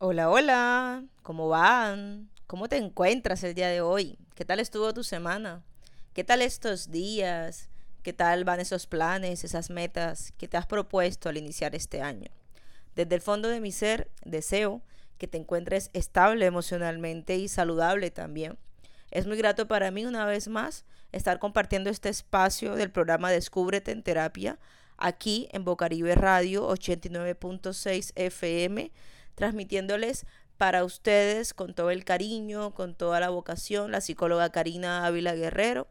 Hola, hola, ¿cómo van? ¿Cómo te encuentras el día de hoy? ¿Qué tal estuvo tu semana? ¿Qué tal estos días? ¿Qué tal van esos planes, esas metas que te has propuesto al iniciar este año? Desde el fondo de mi ser, deseo que te encuentres estable emocionalmente y saludable también. Es muy grato para mí una vez más estar compartiendo este espacio del programa Descúbrete en Terapia aquí en Bocaribe Radio 89.6 FM transmitiéndoles para ustedes con todo el cariño, con toda la vocación, la psicóloga Karina Ávila Guerrero.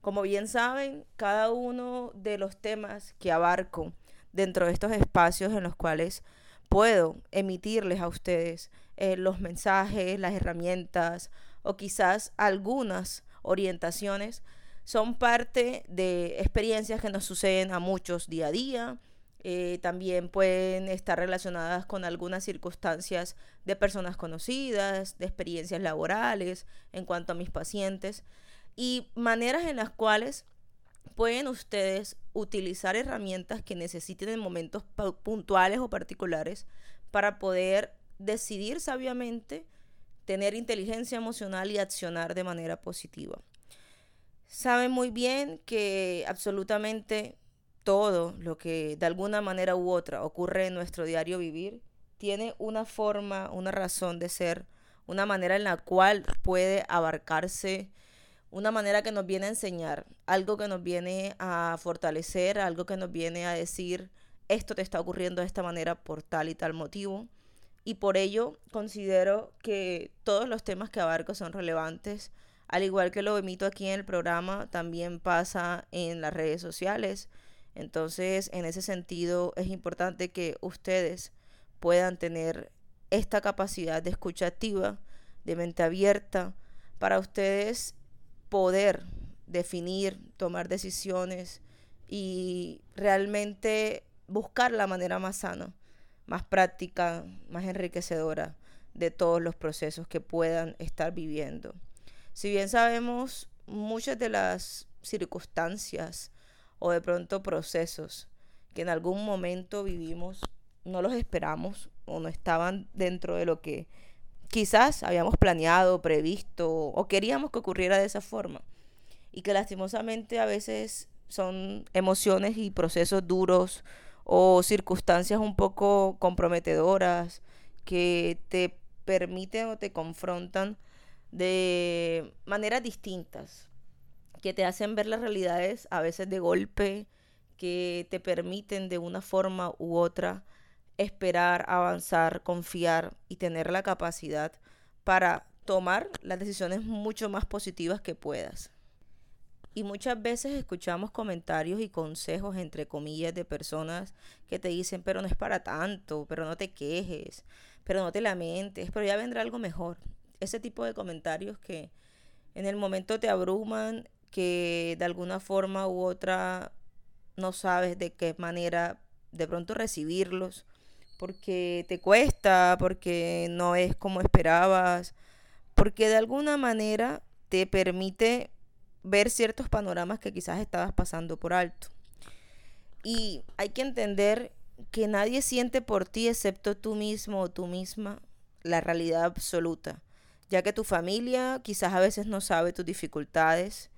Como bien saben, cada uno de los temas que abarco dentro de estos espacios en los cuales puedo emitirles a ustedes eh, los mensajes, las herramientas o quizás algunas orientaciones, son parte de experiencias que nos suceden a muchos día a día, eh, también pueden estar relacionadas con algunas circunstancias de personas conocidas, de experiencias laborales en cuanto a mis pacientes y maneras en las cuales pueden ustedes utilizar herramientas que necesiten en momentos puntuales o particulares para poder decidir sabiamente, tener inteligencia emocional y accionar de manera positiva. Saben muy bien que absolutamente todo lo que de alguna manera u otra ocurre en nuestro diario vivir tiene una forma, una razón de ser, una manera en la cual puede abarcarse, una manera que nos viene a enseñar, algo que nos viene a fortalecer, algo que nos viene a decir, esto te está ocurriendo de esta manera por tal y tal motivo. Y por ello considero que todos los temas que abarco son relevantes. Al igual que lo emito aquí en el programa, también pasa en las redes sociales entonces, en ese sentido, es importante que ustedes puedan tener esta capacidad de escucha activa, de mente abierta, para ustedes poder definir, tomar decisiones y realmente buscar la manera más sana, más práctica, más enriquecedora de todos los procesos que puedan estar viviendo. Si bien sabemos muchas de las circunstancias o de pronto procesos que en algún momento vivimos, no los esperamos o no estaban dentro de lo que quizás habíamos planeado, previsto o queríamos que ocurriera de esa forma. Y que lastimosamente a veces son emociones y procesos duros o circunstancias un poco comprometedoras que te permiten o te confrontan de maneras distintas que te hacen ver las realidades a veces de golpe, que te permiten de una forma u otra esperar, avanzar, confiar y tener la capacidad para tomar las decisiones mucho más positivas que puedas. Y muchas veces escuchamos comentarios y consejos, entre comillas, de personas que te dicen, pero no es para tanto, pero no te quejes, pero no te lamentes, pero ya vendrá algo mejor. Ese tipo de comentarios que en el momento te abruman que de alguna forma u otra no sabes de qué manera de pronto recibirlos, porque te cuesta, porque no es como esperabas, porque de alguna manera te permite ver ciertos panoramas que quizás estabas pasando por alto. Y hay que entender que nadie siente por ti excepto tú mismo o tú misma la realidad absoluta, ya que tu familia quizás a veces no sabe tus dificultades,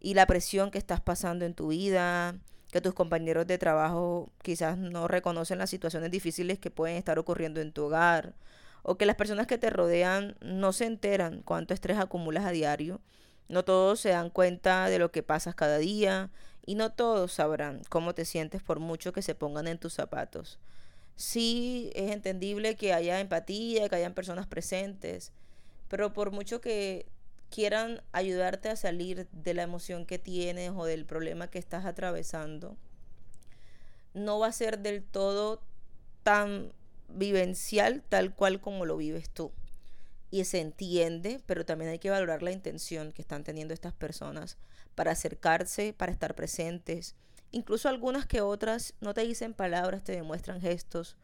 y la presión que estás pasando en tu vida, que tus compañeros de trabajo quizás no reconocen las situaciones difíciles que pueden estar ocurriendo en tu hogar, o que las personas que te rodean no se enteran cuánto estrés acumulas a diario. No todos se dan cuenta de lo que pasas cada día y no todos sabrán cómo te sientes por mucho que se pongan en tus zapatos. Sí, es entendible que haya empatía, que hayan personas presentes, pero por mucho que quieran ayudarte a salir de la emoción que tienes o del problema que estás atravesando, no va a ser del todo tan vivencial tal cual como lo vives tú. Y se entiende, pero también hay que valorar la intención que están teniendo estas personas para acercarse, para estar presentes. Incluso algunas que otras no te dicen palabras, te demuestran gestos,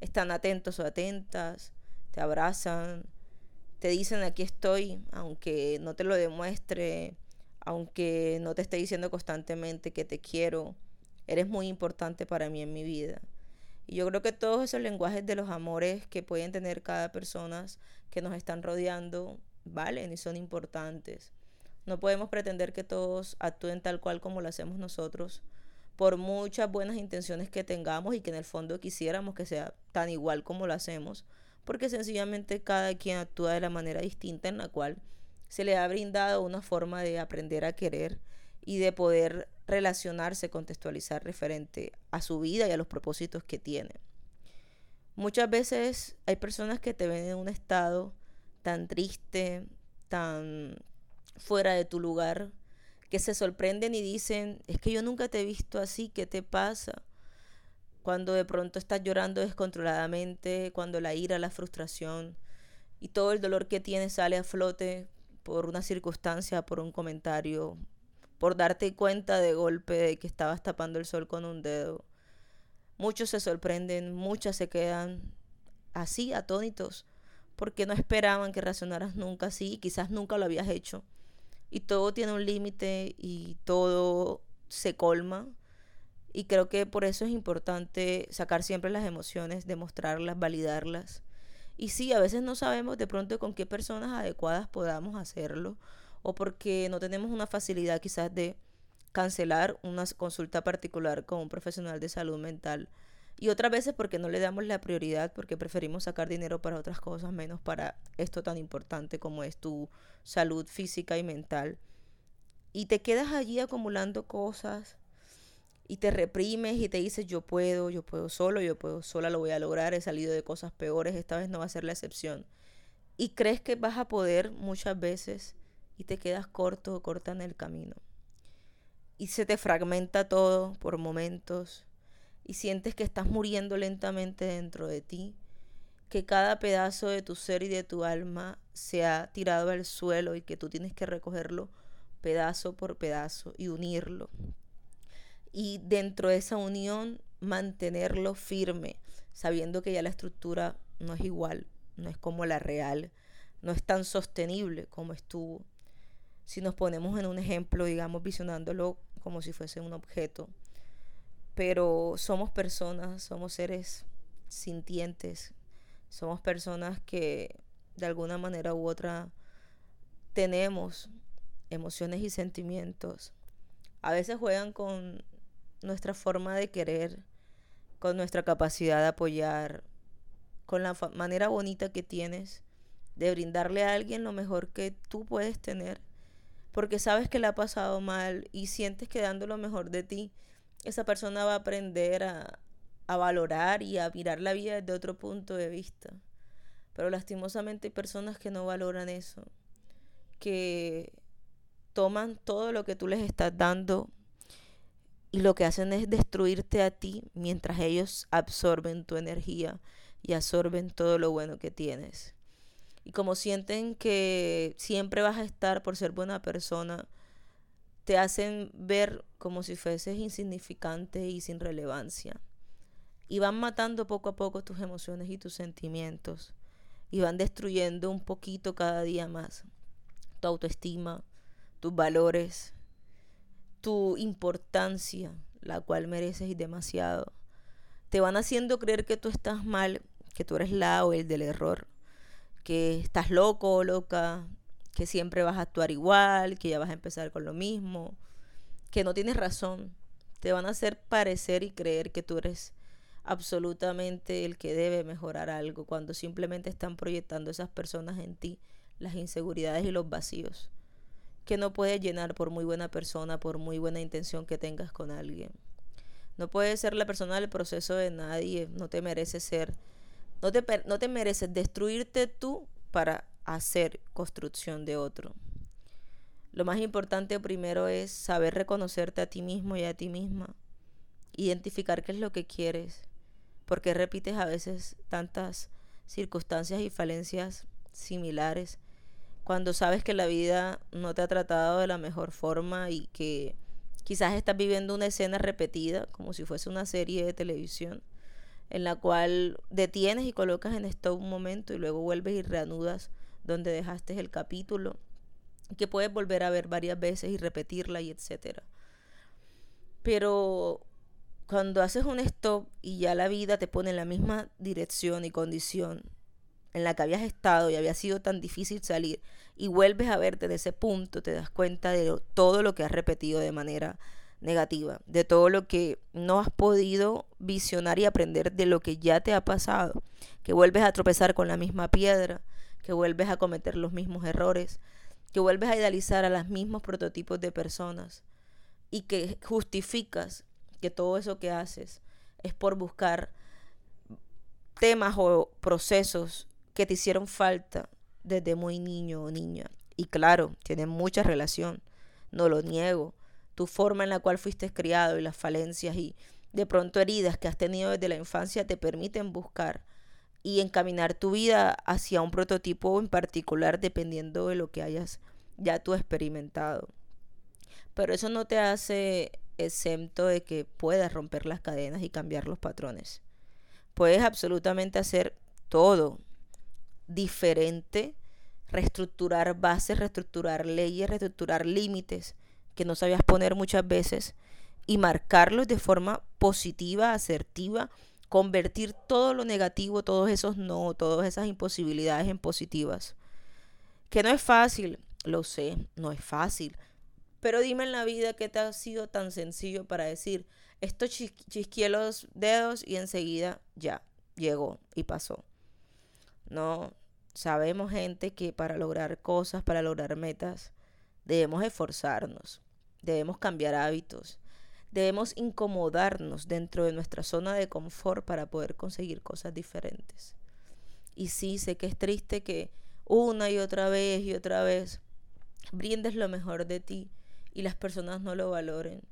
están atentos o atentas, te abrazan, te dicen aquí estoy, aunque no te lo demuestre, aunque no te esté diciendo constantemente que te quiero, eres muy importante para mí en mi vida. Y yo creo que todos esos lenguajes de los amores que pueden tener cada persona que nos están rodeando valen y son importantes. No podemos pretender que todos actúen tal cual como lo hacemos nosotros, por muchas buenas intenciones que tengamos y que en el fondo quisiéramos que sea tan igual como lo hacemos, porque sencillamente cada quien actúa de la manera distinta en la cual se le ha brindado una forma de aprender a querer y de poder relacionarse, contextualizar referente a su vida y a los propósitos que tiene. Muchas veces hay personas que te ven en un estado tan triste, tan fuera de tu lugar, que se sorprenden y dicen, es que yo nunca te he visto así, ¿qué te pasa? Cuando de pronto estás llorando descontroladamente, cuando la ira, la frustración y todo el dolor que tienes sale a flote por una circunstancia, por un comentario, por darte cuenta de golpe de que estabas tapando el sol con un dedo. Muchos se sorprenden, muchas se quedan así, atónitos, porque no esperaban que reaccionaras nunca así, quizás nunca lo habías hecho. Y todo tiene un límite y todo se colma. Y creo que por eso es importante sacar siempre las emociones, demostrarlas, validarlas. Y sí, a veces no sabemos de pronto con qué personas adecuadas podamos hacerlo o porque no tenemos una facilidad quizás de cancelar una consulta particular con un profesional de salud mental. Y otras veces porque no le damos la prioridad, porque preferimos sacar dinero para otras cosas, menos para esto tan importante como es tu salud física y mental. Y te quedas allí acumulando cosas y te reprimes y te dices yo puedo, yo puedo solo, yo puedo sola, lo voy a lograr, he salido de cosas peores, esta vez no va a ser la excepción. Y crees que vas a poder muchas veces y te quedas corto o corta en el camino. Y se te fragmenta todo por momentos y sientes que estás muriendo lentamente dentro de ti, que cada pedazo de tu ser y de tu alma se ha tirado al suelo y que tú tienes que recogerlo pedazo por pedazo y unirlo. Y dentro de esa unión mantenerlo firme, sabiendo que ya la estructura no es igual, no es como la real, no es tan sostenible como estuvo si nos ponemos en un ejemplo, digamos, visionándolo como si fuese un objeto. Pero somos personas, somos seres sintientes, somos personas que de alguna manera u otra tenemos emociones y sentimientos. A veces juegan con nuestra forma de querer, con nuestra capacidad de apoyar, con la manera bonita que tienes de brindarle a alguien lo mejor que tú puedes tener porque sabes que le ha pasado mal y sientes que dando lo mejor de ti, esa persona va a aprender a, a valorar y a mirar la vida desde otro punto de vista. Pero lastimosamente hay personas que no valoran eso, que toman todo lo que tú les estás dando y lo que hacen es destruirte a ti mientras ellos absorben tu energía y absorben todo lo bueno que tienes. Y como sienten que siempre vas a estar por ser buena persona, te hacen ver como si fueses insignificante y sin relevancia. Y van matando poco a poco tus emociones y tus sentimientos. Y van destruyendo un poquito cada día más tu autoestima, tus valores, tu importancia, la cual mereces demasiado. Te van haciendo creer que tú estás mal, que tú eres la o el del error que estás loco o loca, que siempre vas a actuar igual, que ya vas a empezar con lo mismo, que no tienes razón. Te van a hacer parecer y creer que tú eres absolutamente el que debe mejorar algo, cuando simplemente están proyectando esas personas en ti las inseguridades y los vacíos que no puedes llenar por muy buena persona, por muy buena intención que tengas con alguien. No puedes ser la persona del proceso de nadie, no te mereces ser no te, no te mereces destruirte tú para hacer construcción de otro. Lo más importante primero es saber reconocerte a ti mismo y a ti misma. Identificar qué es lo que quieres. Porque repites a veces tantas circunstancias y falencias similares cuando sabes que la vida no te ha tratado de la mejor forma y que quizás estás viviendo una escena repetida como si fuese una serie de televisión en la cual detienes y colocas en stop un momento y luego vuelves y reanudas donde dejaste el capítulo, que puedes volver a ver varias veces y repetirla y etcétera. Pero cuando haces un stop y ya la vida te pone en la misma dirección y condición en la que habías estado y había sido tan difícil salir y vuelves a verte de ese punto, te das cuenta de todo lo que has repetido de manera negativa, de todo lo que no has podido visionar y aprender de lo que ya te ha pasado, que vuelves a tropezar con la misma piedra, que vuelves a cometer los mismos errores, que vuelves a idealizar a los mismos prototipos de personas y que justificas que todo eso que haces es por buscar temas o procesos que te hicieron falta desde muy niño o niña. Y claro, tiene mucha relación, no lo niego. Tu forma en la cual fuiste criado y las falencias y de pronto heridas que has tenido desde la infancia te permiten buscar y encaminar tu vida hacia un prototipo en particular dependiendo de lo que hayas ya tú experimentado. Pero eso no te hace exento de que puedas romper las cadenas y cambiar los patrones. Puedes absolutamente hacer todo diferente, reestructurar bases, reestructurar leyes, reestructurar límites que no sabías poner muchas veces y marcarlos de forma positiva, asertiva, convertir todo lo negativo, todos esos no, todas esas imposibilidades en positivas. Que no es fácil, lo sé, no es fácil. Pero dime en la vida que te ha sido tan sencillo para decir, esto chisqué los dedos y enseguida ya, llegó y pasó. No, sabemos gente que para lograr cosas, para lograr metas, debemos esforzarnos, debemos cambiar hábitos, debemos incomodarnos dentro de nuestra zona de confort para poder conseguir cosas diferentes. Y sí, sé que es triste que una y otra vez y otra vez brindes lo mejor de ti y las personas no lo valoren.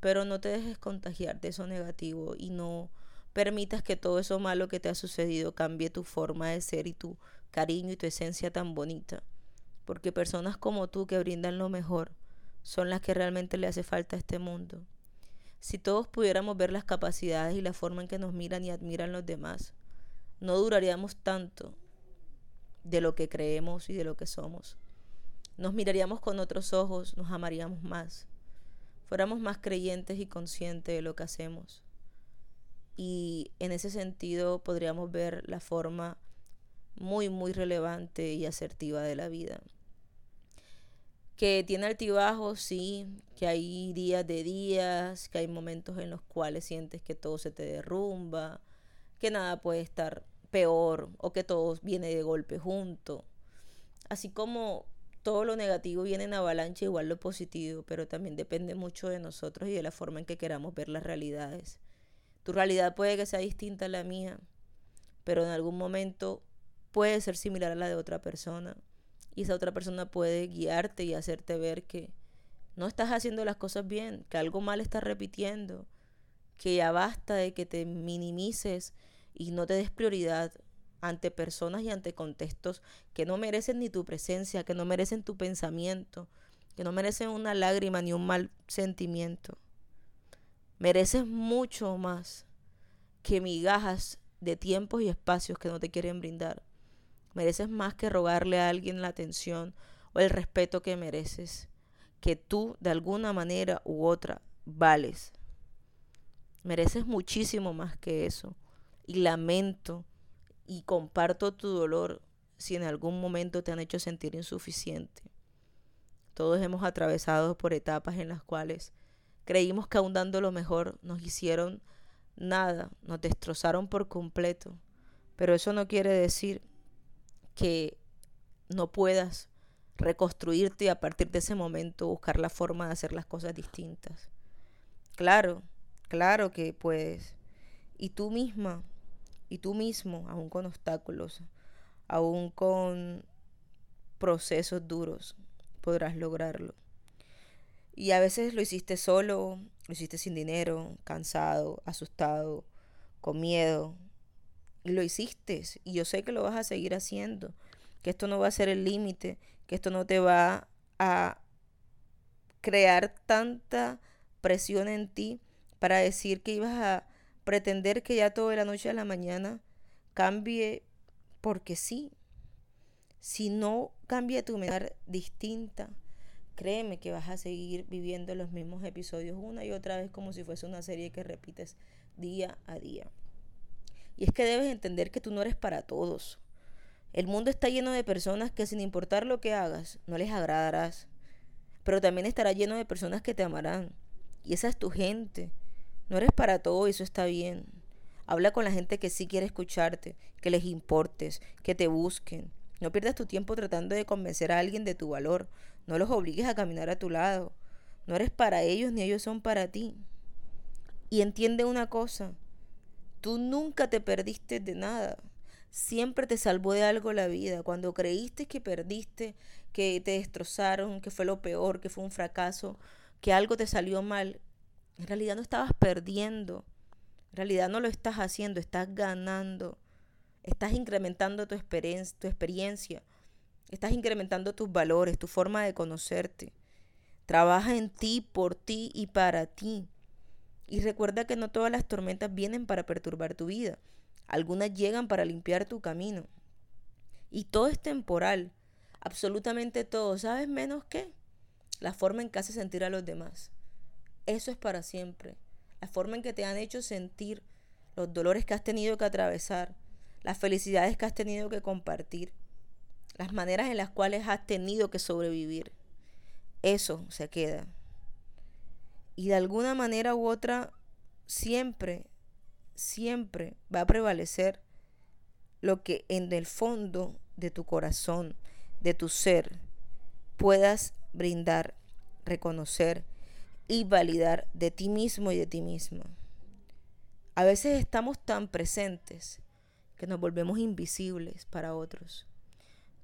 Pero no te dejes contagiar de eso negativo y no permitas que todo eso malo que te ha sucedido cambie tu forma de ser y tu cariño y tu esencia tan bonita. Porque personas como tú que brindan lo mejor son las que realmente le hace falta a este mundo. Si todos pudiéramos ver las capacidades y la forma en que nos miran y admiran los demás, no duraríamos tanto de lo que creemos y de lo que somos. Nos miraríamos con otros ojos, nos amaríamos más, fuéramos más creyentes y conscientes de lo que hacemos y en ese sentido podríamos ver la forma muy, muy relevante y asertiva de la vida. Que tiene altibajos, sí, que hay días de días, que hay momentos en los cuales sientes que todo se te derrumba, que nada puede estar peor o que todo viene de golpe junto. Así como todo lo negativo viene en avalancha, igual lo positivo, pero también depende mucho de nosotros y de la forma en que queramos ver las realidades. Tu realidad puede que sea distinta a la mía, pero en algún momento puede ser similar a la de otra persona. Y esa otra persona puede guiarte y hacerte ver que no estás haciendo las cosas bien, que algo mal estás repitiendo, que ya basta de que te minimices y no te des prioridad ante personas y ante contextos que no merecen ni tu presencia, que no merecen tu pensamiento, que no merecen una lágrima ni un mal sentimiento. Mereces mucho más que migajas de tiempos y espacios que no te quieren brindar. Mereces más que rogarle a alguien la atención o el respeto que mereces, que tú de alguna manera u otra vales. Mereces muchísimo más que eso. Y lamento y comparto tu dolor si en algún momento te han hecho sentir insuficiente. Todos hemos atravesado por etapas en las cuales Creímos que aún dando lo mejor nos hicieron nada, nos destrozaron por completo. Pero eso no quiere decir que no puedas reconstruirte y a partir de ese momento buscar la forma de hacer las cosas distintas. Claro, claro que puedes. Y tú misma, y tú mismo, aún con obstáculos, aún con procesos duros, podrás lograrlo. Y a veces lo hiciste solo, lo hiciste sin dinero, cansado, asustado, con miedo. Y lo hiciste. Y yo sé que lo vas a seguir haciendo. Que esto no va a ser el límite. Que esto no te va a crear tanta presión en ti para decir que ibas a pretender que ya todo de la noche a la mañana cambie porque sí. Si no cambia tu manera distinta, créeme que vas a seguir viviendo los mismos episodios una y otra vez como si fuese una serie que repites día a día. Y es que debes entender que tú no eres para todos. El mundo está lleno de personas que sin importar lo que hagas, no les agradarás. Pero también estará lleno de personas que te amarán. Y esa es tu gente. No eres para todo eso está bien. Habla con la gente que sí quiere escucharte, que les importes, que te busquen. No pierdas tu tiempo tratando de convencer a alguien de tu valor. No los obligues a caminar a tu lado. No eres para ellos ni ellos son para ti. Y entiende una cosa. Tú nunca te perdiste de nada. Siempre te salvó de algo la vida. Cuando creíste que perdiste, que te destrozaron, que fue lo peor, que fue un fracaso, que algo te salió mal, en realidad no estabas perdiendo. En realidad no lo estás haciendo, estás ganando. Estás incrementando tu, experiencia, tu experiencia. Estás incrementando tus valores, tu forma de conocerte. Trabaja en ti, por ti y para ti. Y recuerda que no todas las tormentas vienen para perturbar tu vida. Algunas llegan para limpiar tu camino. Y todo es temporal. Absolutamente todo. ¿Sabes menos qué? La forma en que hace sentir a los demás. Eso es para siempre. La forma en que te han hecho sentir los dolores que has tenido que atravesar, las felicidades que has tenido que compartir, las maneras en las cuales has tenido que sobrevivir. Eso se queda. Y de alguna manera u otra, siempre siempre va a prevalecer lo que en el fondo de tu corazón, de tu ser, puedas brindar, reconocer y validar de ti mismo y de ti misma. A veces estamos tan presentes que nos volvemos invisibles para otros.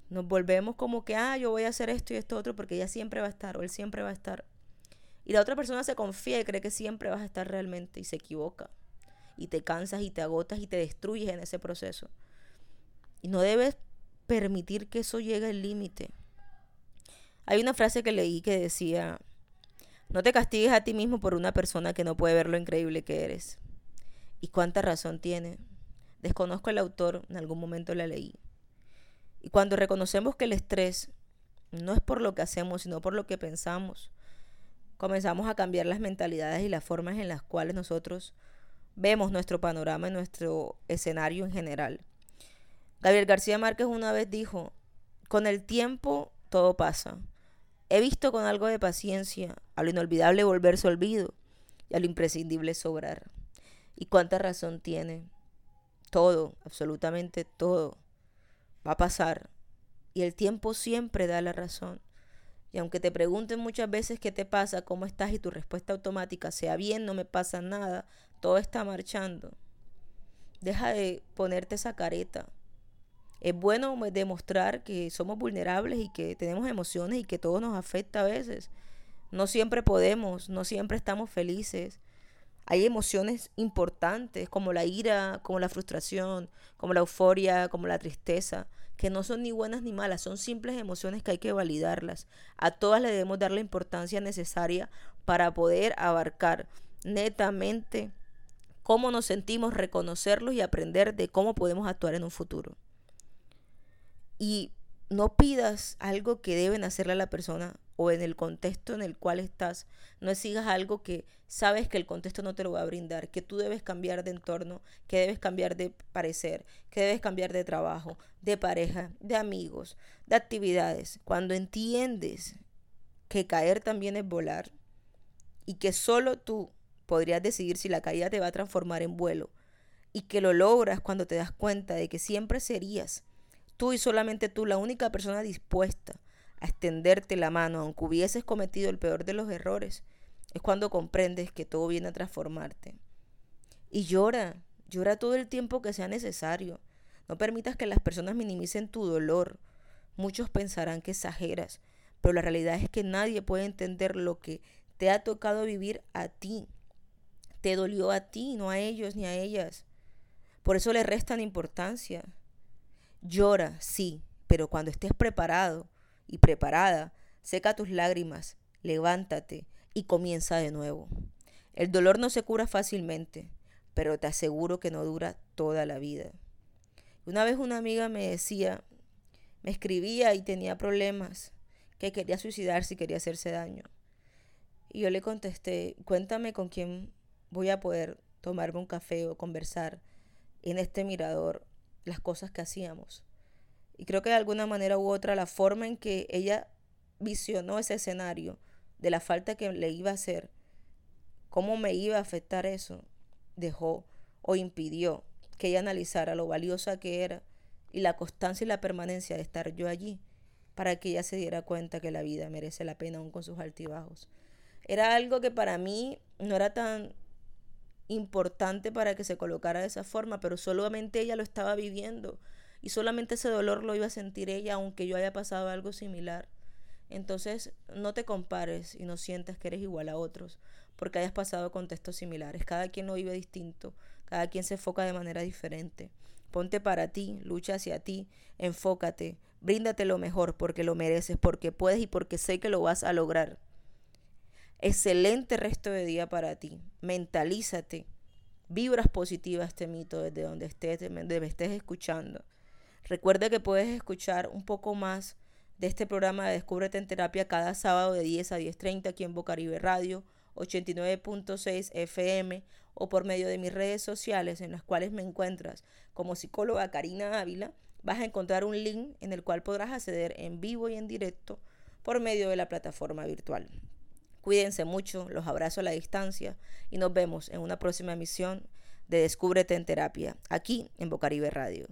Nos volvemos como que, ah, yo voy a hacer esto y esto otro porque ella siempre va a estar o él siempre va a estar. Y la otra persona se confía y cree que siempre vas a estar realmente y se equivoca y te cansas y te agotas y te destruyes en ese proceso. Y no debes permitir que eso llegue al límite. Hay una frase que leí que decía, no te castigues a ti mismo por una persona que no puede ver lo increíble que eres. ¿Y cuánta razón tiene? Desconozco el autor, en algún momento la leí. Y cuando reconocemos que el estrés no es por lo que hacemos, sino por lo que pensamos, comenzamos a cambiar las mentalidades y las formas en las cuales nosotros vemos nuestro panorama y nuestro escenario en general. Gabriel García Márquez una vez dijo, con el tiempo todo pasa. He visto con algo de paciencia a lo inolvidable volverse olvido y a lo imprescindible sobrar. ¿Y cuánta razón tiene? Todo, absolutamente todo, va a pasar. Y el tiempo siempre da la razón. Y aunque te pregunten muchas veces qué te pasa, cómo estás y tu respuesta automática sea bien, no me pasa nada, todo está marchando. Deja de ponerte esa careta. Es bueno demostrar que somos vulnerables y que tenemos emociones y que todo nos afecta a veces. No siempre podemos, no siempre estamos felices. Hay emociones importantes como la ira, como la frustración, como la euforia, como la tristeza, que no son ni buenas ni malas, son simples emociones que hay que validarlas. A todas le debemos dar la importancia necesaria para poder abarcar netamente cómo nos sentimos, reconocerlos y aprender de cómo podemos actuar en un futuro. Y no pidas algo que deben hacerle a la persona o en el contexto en el cual estás. No exigas algo que sabes que el contexto no te lo va a brindar, que tú debes cambiar de entorno, que debes cambiar de parecer, que debes cambiar de trabajo, de pareja, de amigos, de actividades. Cuando entiendes que caer también es volar y que solo tú podrías decidir si la caída te va a transformar en vuelo y que lo logras cuando te das cuenta de que siempre serías tú y solamente tú la única persona dispuesta a extenderte la mano aunque hubieses cometido el peor de los errores, es cuando comprendes que todo viene a transformarte. Y llora, llora todo el tiempo que sea necesario. No permitas que las personas minimicen tu dolor. Muchos pensarán que exageras, pero la realidad es que nadie puede entender lo que te ha tocado vivir a ti te dolió a ti, no a ellos ni a ellas. Por eso le restan importancia. Llora, sí, pero cuando estés preparado y preparada, seca tus lágrimas, levántate y comienza de nuevo. El dolor no se cura fácilmente, pero te aseguro que no dura toda la vida. Una vez una amiga me decía, me escribía y tenía problemas, que quería suicidarse y quería hacerse daño. Y yo le contesté, cuéntame con quién voy a poder tomarme un café o conversar en este mirador las cosas que hacíamos. Y creo que de alguna manera u otra la forma en que ella visionó ese escenario de la falta que le iba a hacer, cómo me iba a afectar eso, dejó o impidió que ella analizara lo valiosa que era y la constancia y la permanencia de estar yo allí para que ella se diera cuenta que la vida merece la pena aún con sus altibajos. Era algo que para mí no era tan importante para que se colocara de esa forma, pero solamente ella lo estaba viviendo y solamente ese dolor lo iba a sentir ella aunque yo haya pasado algo similar. Entonces no te compares y no sientas que eres igual a otros porque hayas pasado contextos similares. Cada quien lo vive distinto, cada quien se enfoca de manera diferente. Ponte para ti, lucha hacia ti, enfócate, bríndate lo mejor porque lo mereces, porque puedes y porque sé que lo vas a lograr. Excelente resto de día para ti. Mentalízate. Vibras positivas este mito desde donde estés, donde me estés escuchando. Recuerda que puedes escuchar un poco más de este programa de Descúbrete en Terapia cada sábado de 10 a 10.30 aquí en Bocaribe Radio 89.6 FM o por medio de mis redes sociales en las cuales me encuentras como psicóloga Karina Ávila, vas a encontrar un link en el cual podrás acceder en vivo y en directo por medio de la plataforma virtual. Cuídense mucho, los abrazo a la distancia y nos vemos en una próxima emisión de Descúbrete en Terapia, aquí en Bocaribe Radio.